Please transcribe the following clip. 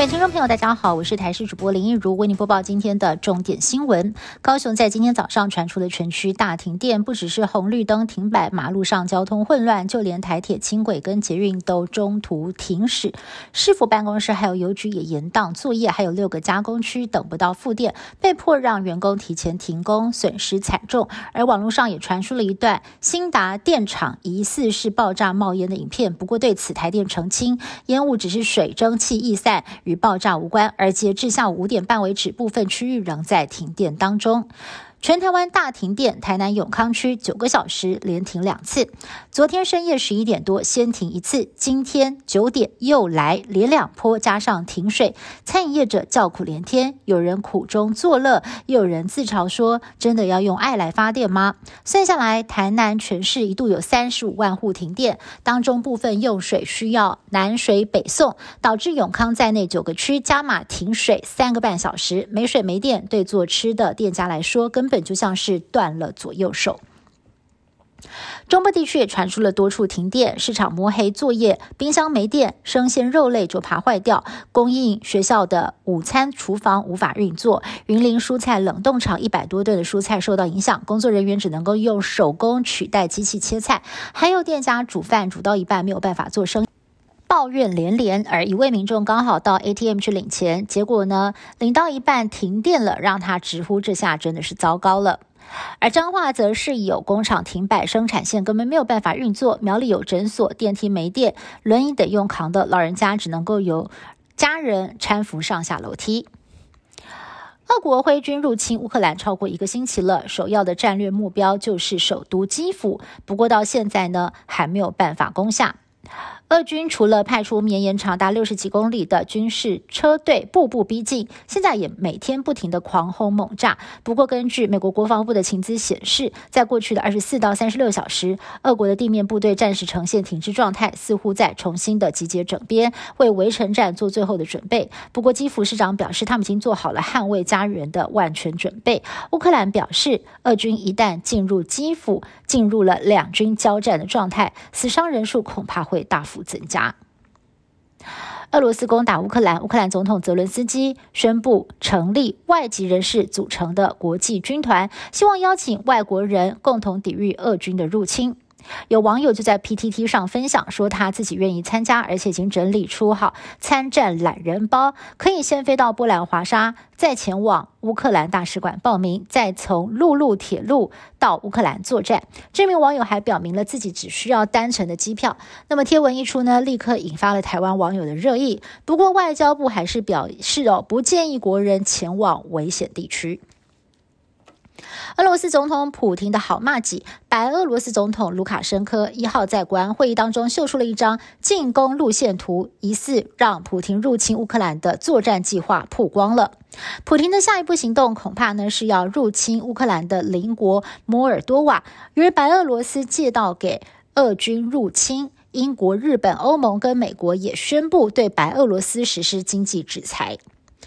各位听众朋友，大家好，我是台视主播林一如，为您播报今天的重点新闻。高雄在今天早上传出了全区大停电，不只是红绿灯停摆，马路上交通混乱，就连台铁轻轨跟捷运都中途停驶。市府办公室还有邮局也延宕作业，还有六个加工区等不到复电，被迫让员工提前停工，损失惨重。而网络上也传出了一段新达电厂疑似是爆炸冒烟的影片，不过对此台电澄清，烟雾只是水蒸气逸散。与爆炸无关，而截至下午五点半为止，部分区域仍在停电当中。全台湾大停电，台南永康区九个小时连停两次。昨天深夜十一点多先停一次，今天九点又来连两波，加上停水，餐饮业者叫苦连天，有人苦中作乐，又有人自嘲说：“真的要用爱来发电吗？”算下来，台南全市一度有三十五万户停电，当中部分用水需要南水北送，导致永康在内九个区加码停水三个半小时，没水没电，对做吃的店家来说根。本就像是断了左右手。中部地区也传出了多处停电，市场摸黑作业，冰箱没电，生鲜肉类就怕坏掉，供应学校的午餐厨房无法运作，云林蔬菜冷冻厂一百多吨的蔬菜受到影响，工作人员只能够用手工取代机器切菜，还有店家煮饭煮到一半没有办法做生。抱怨连连，而一位民众刚好到 ATM 去领钱，结果呢，领到一半停电了，让他直呼这下真的是糟糕了。而彰化则是有工厂停摆，生产线根本没有办法运作；苗栗有诊所，电梯没电，轮椅得用扛的老人家只能够由家人搀扶上下楼梯。俄国挥军入侵乌克兰超过一个星期了，首要的战略目标就是首都基辅，不过到现在呢，还没有办法攻下。俄军除了派出绵延长达六十几公里的军事车队步步逼近，现在也每天不停的狂轰猛炸。不过，根据美国国防部的情资显示，在过去的二十四到三十六小时，俄国的地面部队暂时呈现停滞状态，似乎在重新的集结整编，为围城战做最后的准备。不过，基辅市长表示，他们已经做好了捍卫家园的万全准备。乌克兰表示，俄军一旦进入基辅，进入了两军交战的状态，死伤人数恐怕会大幅。增加。俄罗斯攻打乌克兰，乌克兰总统泽伦斯基宣布成立外籍人士组成的国际军团，希望邀请外国人共同抵御俄军的入侵。有网友就在 PTT 上分享说，他自己愿意参加，而且已经整理出好参战懒人包，可以先飞到波兰华沙，再前往乌克兰大使馆报名，再从陆路铁路到乌克兰作战。这名网友还表明了自己只需要单程的机票。那么贴文一出呢，立刻引发了台湾网友的热议。不过外交部还是表示哦，不建议国人前往危险地区。俄罗斯总统普京的好骂己，白俄罗斯总统卢卡申科一号在国安会议当中秀出了一张进攻路线图，疑似让普京入侵乌克兰的作战计划曝光了。普京的下一步行动恐怕呢是要入侵乌克兰的邻国摩尔多瓦，由白俄罗斯借道给俄军入侵。英国、日本、欧盟跟美国也宣布对白俄罗斯实施经济制裁。